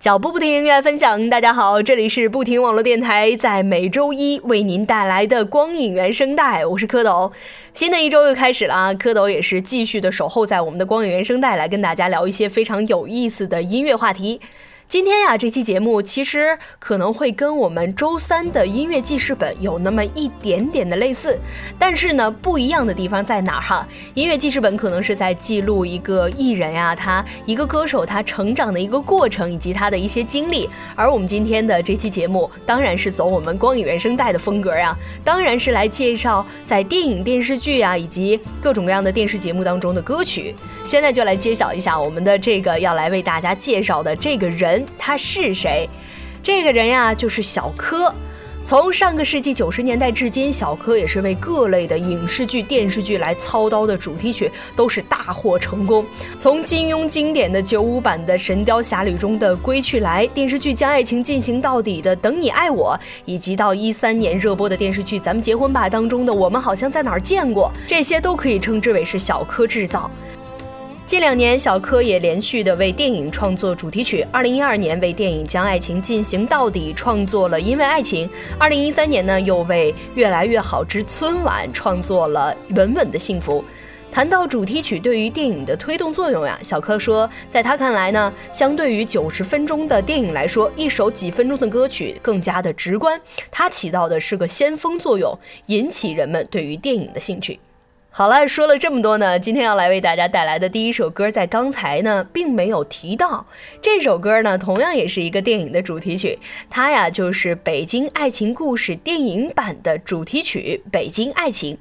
脚步不停，音乐分享。大家好，这里是不停网络电台，在每周一为您带来的光影原声带，我是蝌蚪。新的一周又开始了啊，蝌蚪也是继续的守候在我们的光影原声带，来跟大家聊一些非常有意思的音乐话题。今天呀，这期节目其实可能会跟我们周三的音乐记事本有那么一点点的类似，但是呢，不一样的地方在哪儿哈？音乐记事本可能是在记录一个艺人呀，他一个歌手他成长的一个过程以及他的一些经历，而我们今天的这期节目当然是走我们光影原声带的风格呀，当然是来介绍在电影、电视剧啊以及各种各样的电视节目当中的歌曲。现在就来揭晓一下我们的这个要来为大家介绍的这个人。他是谁？这个人呀，就是小柯。从上个世纪九十年代至今，小柯也是为各类的影视剧、电视剧来操刀的主题曲，都是大获成功。从金庸经典的九五版的《神雕侠侣》中的《归去来》，电视剧《将爱情进行到底》的《等你爱我》，以及到一三年热播的电视剧《咱们结婚吧》当中的《我们好像在哪儿见过》，这些都可以称之为是小柯制造。近两年，小柯也连续的为电影创作主题曲。二零一二年为电影《将爱情进行到底》创作了《因为爱情》，二零一三年呢又为《越来越好之春晚》创作了《稳稳的幸福》。谈到主题曲对于电影的推动作用呀，小柯说，在他看来呢，相对于九十分钟的电影来说，一首几分钟的歌曲更加的直观，它起到的是个先锋作用，引起人们对于电影的兴趣。好了，说了这么多呢，今天要来为大家带来的第一首歌，在刚才呢并没有提到。这首歌呢，同样也是一个电影的主题曲，它呀就是《北京爱情故事》电影版的主题曲《北京爱情》。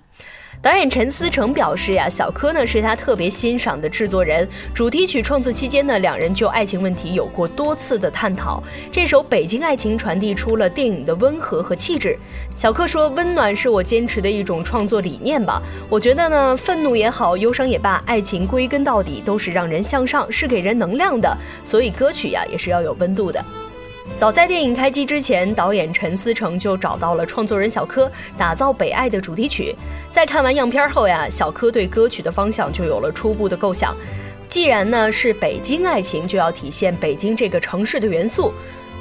导演陈思诚表示呀，小柯呢是他特别欣赏的制作人。主题曲创作期间呢，两人就爱情问题有过多次的探讨。这首《北京爱情》传递出了电影的温和和气质。小柯说：“温暖是我坚持的一种创作理念吧。我觉得呢，愤怒也好，忧伤也罢，爱情归根到底都是让人向上，是给人能量的。所以歌曲呀，也是要有温度的。”早在电影开机之前，导演陈思诚就找到了创作人小柯，打造《北爱》的主题曲。在看完样片后呀，小柯对歌曲的方向就有了初步的构想。既然呢是北京爱情，就要体现北京这个城市的元素。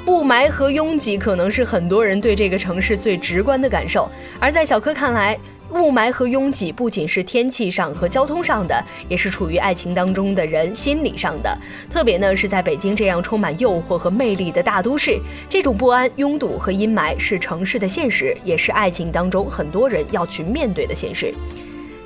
雾霾和拥挤可能是很多人对这个城市最直观的感受，而在小柯看来。雾霾和拥挤不仅是天气上和交通上的，也是处于爱情当中的人心理上的。特别呢是在北京这样充满诱惑和魅力的大都市，这种不安、拥堵和阴霾是城市的现实，也是爱情当中很多人要去面对的现实。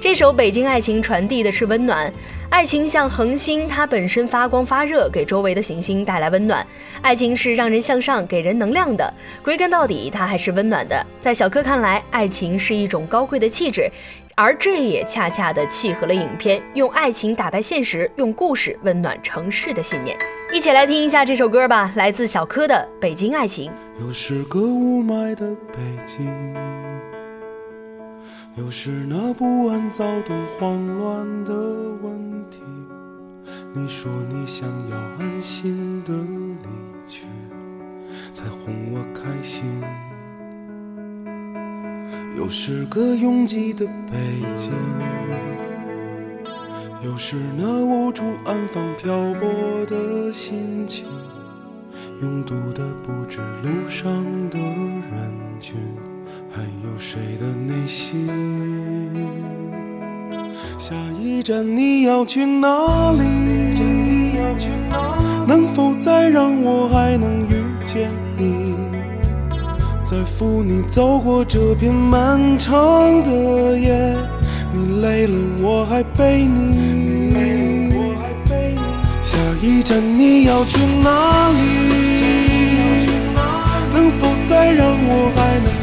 这首《北京爱情》传递的是温暖，爱情像恒星，它本身发光发热，给周围的行星带来温暖。爱情是让人向上、给人能量的，归根到底，它还是温暖的。在小柯看来，爱情是一种高贵的气质，而这也恰恰的契合了影片用爱情打败现实，用故事温暖城市的信念。一起来听一下这首歌吧，来自小柯的《北京爱情》。又是个雾霾的北京。又是那不安、躁动、慌乱的问题。你说你想要安心的离去，才哄我开心。又是个拥挤的北京，又是那无处安放、漂泊的心情。拥堵的不止路上的人群。还有谁的内心？下一站你要去哪里？能否再让我还能遇见你？再扶你走过这片漫长的夜。你累了我还背你。下一站你要去哪里？能否再让我还能？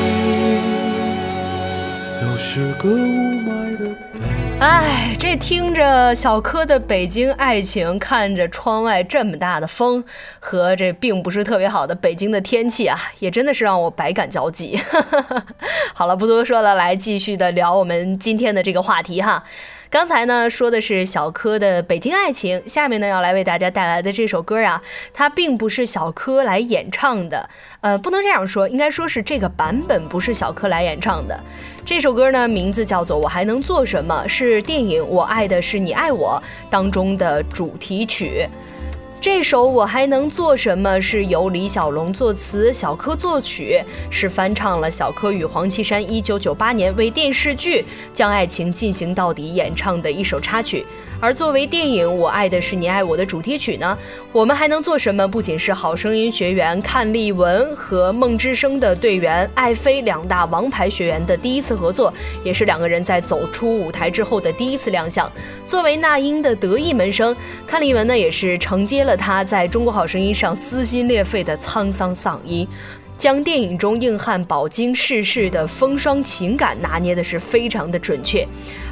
哎，这听着小柯的《北京爱情》，看着窗外这么大的风和这并不是特别好的北京的天气啊，也真的是让我百感交集。好了，不多说了，来继续的聊我们今天的这个话题哈。刚才呢说的是小柯的《北京爱情》，下面呢要来为大家带来的这首歌啊，它并不是小柯来演唱的，呃，不能这样说，应该说是这个版本不是小柯来演唱的。这首歌呢名字叫做《我还能做什么》，是电影《我爱的是你爱我》当中的主题曲。这首《我还能做什么》是由李小龙作词，小柯作曲，是翻唱了小柯与黄绮珊1998年为电视剧《将爱情进行到底》演唱的一首插曲。而作为电影《我爱的是你爱我》的主题曲呢，我们还能做什么？不仅是好声音学员阚丽文和梦之声的队员艾菲两大王牌学员的第一次合作，也是两个人在走出舞台之后的第一次亮相。作为那英的得意门生，阚丽文呢也是承接了他在中国好声音上撕心裂肺的沧桑嗓音。将电影中硬汉饱经世事的风霜情感拿捏的是非常的准确，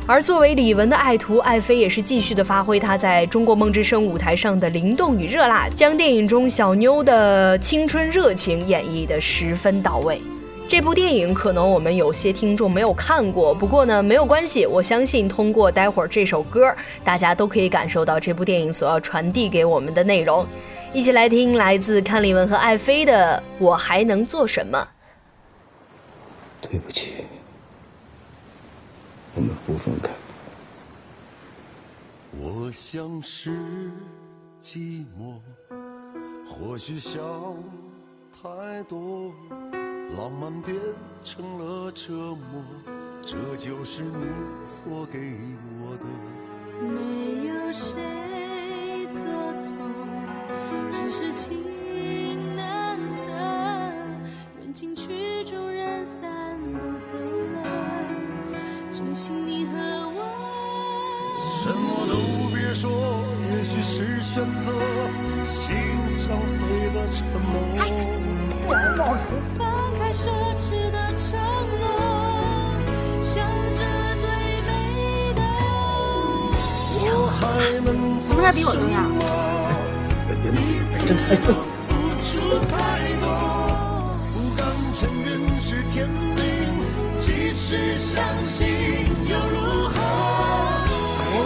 而作为李玟的爱徒，艾菲也是继续的发挥她在中国梦之声舞台上的灵动与热辣，将电影中小妞的青春热情演绎的十分到位。这部电影可能我们有些听众没有看过，不过呢没有关系，我相信通过待会儿这首歌，大家都可以感受到这部电影所要传递给我们的内容。一起来听来自阚丽文和艾菲的《我还能做什么》。对不起，我们不分开。我像是寂寞，或许想太多，浪漫变成了折磨，这就是你所给我说，也许是选择，心相随的沉默。放开奢侈的承诺，想着最美的。我还能什么事比我重要？真太笨。付出太多，不敢承认是天命，即使相信又如何？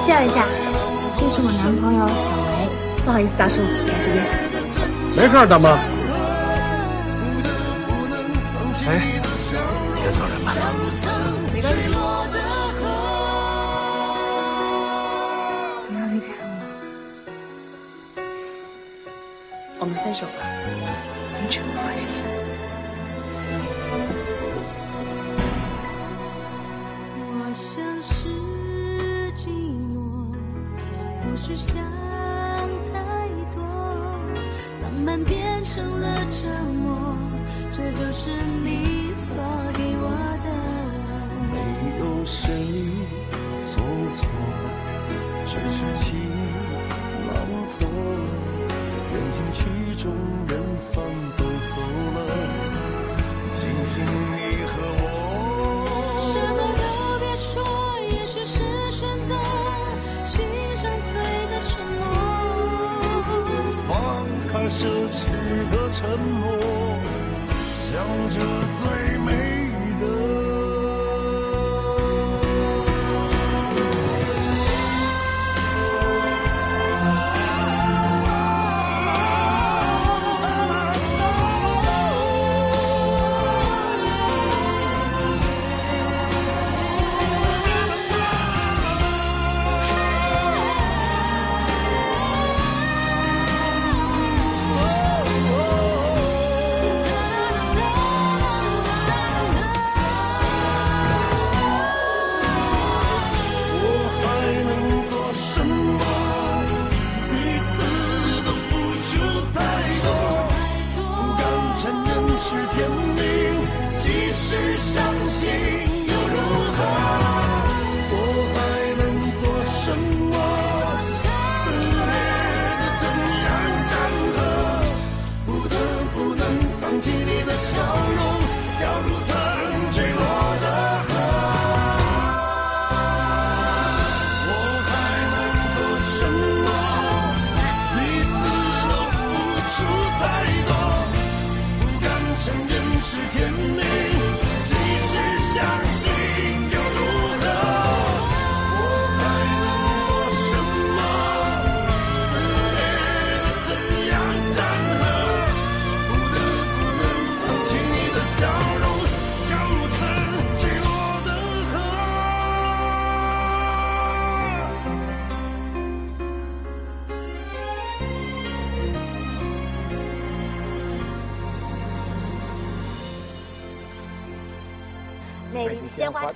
介绍一下，这是我男朋友小梅。不好意思，大叔，赶时间。没事，大妈。哎，别走人吧。没关系。不要离开我，我们分手吧，真可惜。想太多，浪漫变成了折磨，这就是你所给我的。没有谁做错，只是情难测。人进曲终，人散都走了，仅剩你的沉默，想着最美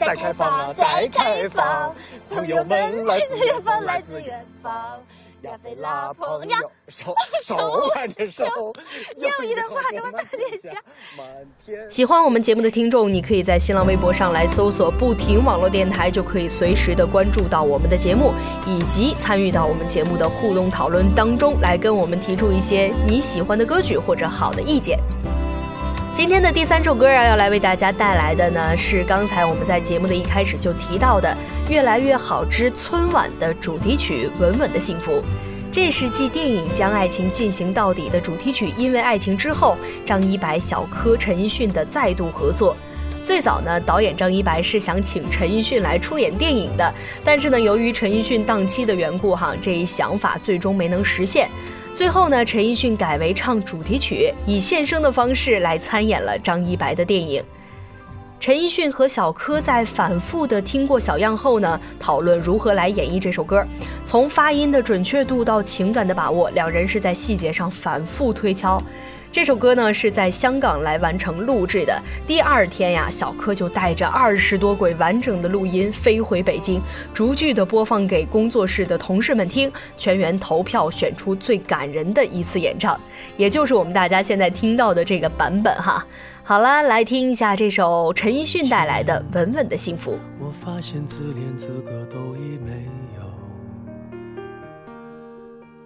再开放，再开放，朋友们来自远方，来自远方。亚非拉朋友，手手挽着手，友谊的花朵满天下。喜欢我们节目的听众，你可以在新浪微博上来搜索“不停网络电台”，就可以随时的关注到我们的节目，以及参与到我们节目的互动讨论当中，来跟我们提出一些你喜欢的歌曲或者好的意见。今天的第三首歌啊，要来为大家带来的呢，是刚才我们在节目的一开始就提到的《越来越好之春晚》的主题曲《稳稳的幸福》。这是继电影《将爱情进行到底》的主题曲《因为爱情》之后，张一白、小柯、陈奕迅的再度合作。最早呢，导演张一白是想请陈奕迅来出演电影的，但是呢，由于陈奕迅档期的缘故，哈，这一想法最终没能实现。最后呢，陈奕迅改为唱主题曲，以献声的方式来参演了张一白的电影。陈奕迅和小柯在反复的听过小样后呢，讨论如何来演绎这首歌。从发音的准确度到情感的把握，两人是在细节上反复推敲。这首歌呢是在香港来完成录制的。第二天呀，小柯就带着二十多轨完整的录音飞回北京，逐句的播放给工作室的同事们听，全员投票选出最感人的一次演唱，也就是我们大家现在听到的这个版本哈。好啦，来听一下这首陈奕迅带来的《稳稳的幸福》。我发现自怜资格都已没有，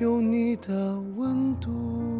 有你的温度。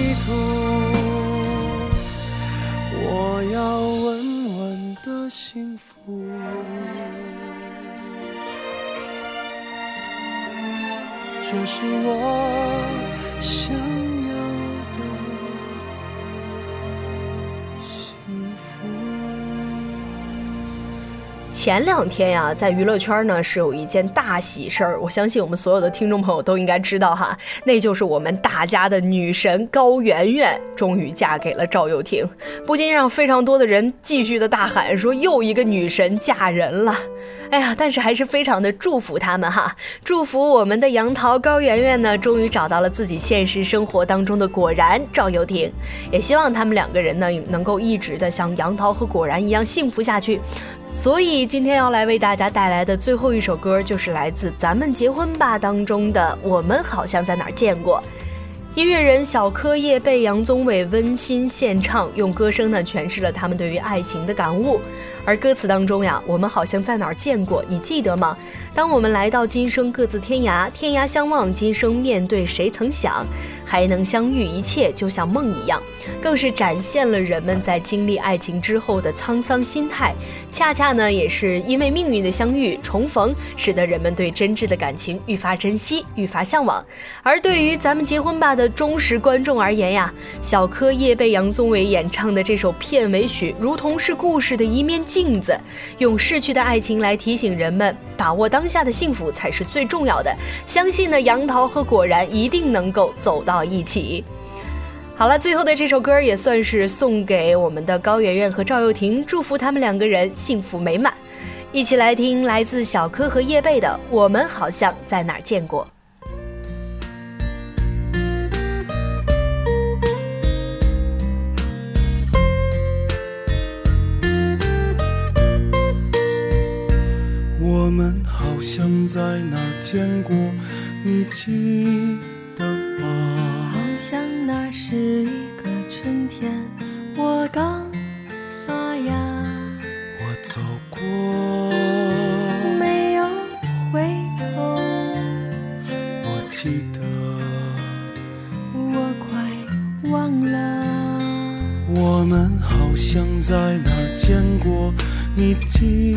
我想要的幸福。前两天呀，在娱乐圈呢是有一件大喜事儿，我相信我们所有的听众朋友都应该知道哈，那就是我们大家的女神高圆圆终于嫁给了赵又廷，不禁让非常多的人继续的大喊说又一个女神嫁人了。哎呀，但是还是非常的祝福他们哈，祝福我们的杨桃高圆圆呢，终于找到了自己现实生活当中的果然赵又廷，也希望他们两个人呢能够一直的像杨桃和果然一样幸福下去。所以今天要来为大家带来的最后一首歌，就是来自《咱们结婚吧》当中的《我们好像在哪儿见过》。音乐人小柯夜被杨宗纬温馨献唱，用歌声呢诠释了他们对于爱情的感悟。而歌词当中呀，我们好像在哪儿见过，你记得吗？当我们来到今生各自天涯，天涯相望，今生面对谁曾想，还能相遇，一切就像梦一样。更是展现了人们在经历爱情之后的沧桑心态。恰恰呢，也是因为命运的相遇重逢，使得人们对真挚的感情愈发珍惜，愈发向往。而对于咱们结婚吧的忠实观众而言呀，小柯叶被杨宗纬演唱的这首片尾曲，如同是故事的一面镜子，用逝去的爱情来提醒人们，把握当下的幸福才是最重要的。相信呢，杨桃和果然一定能够走到一起。好了，最后的这首歌也算是送给我们的高圆圆和赵又廷，祝福他们两个人幸福美满。一起来听来自小柯和叶蓓的《我们好像在哪儿见过》。我们好像在哪儿见过，你记在哪儿见过，你记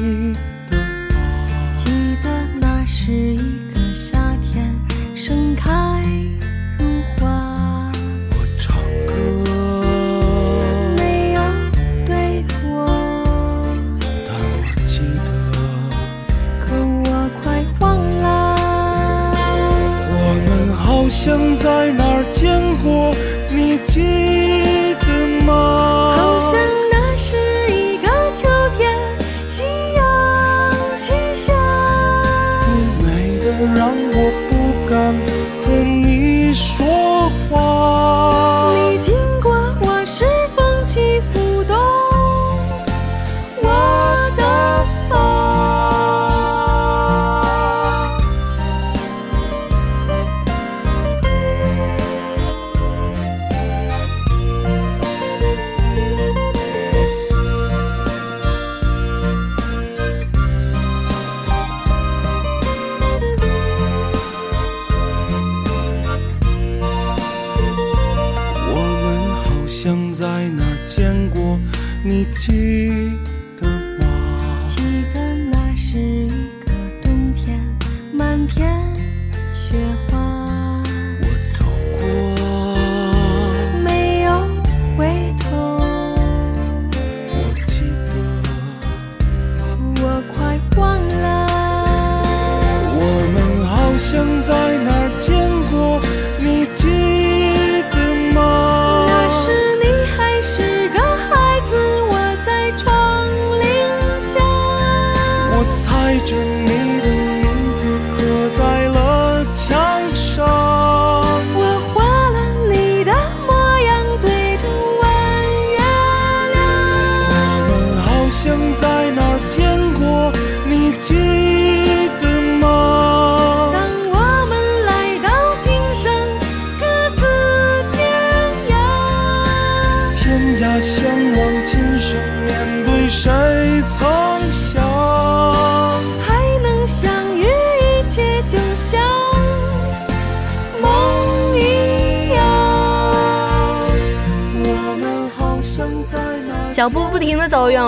过你听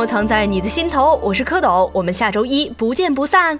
藏在你的心头。我是蝌蚪我们下周一不见不散。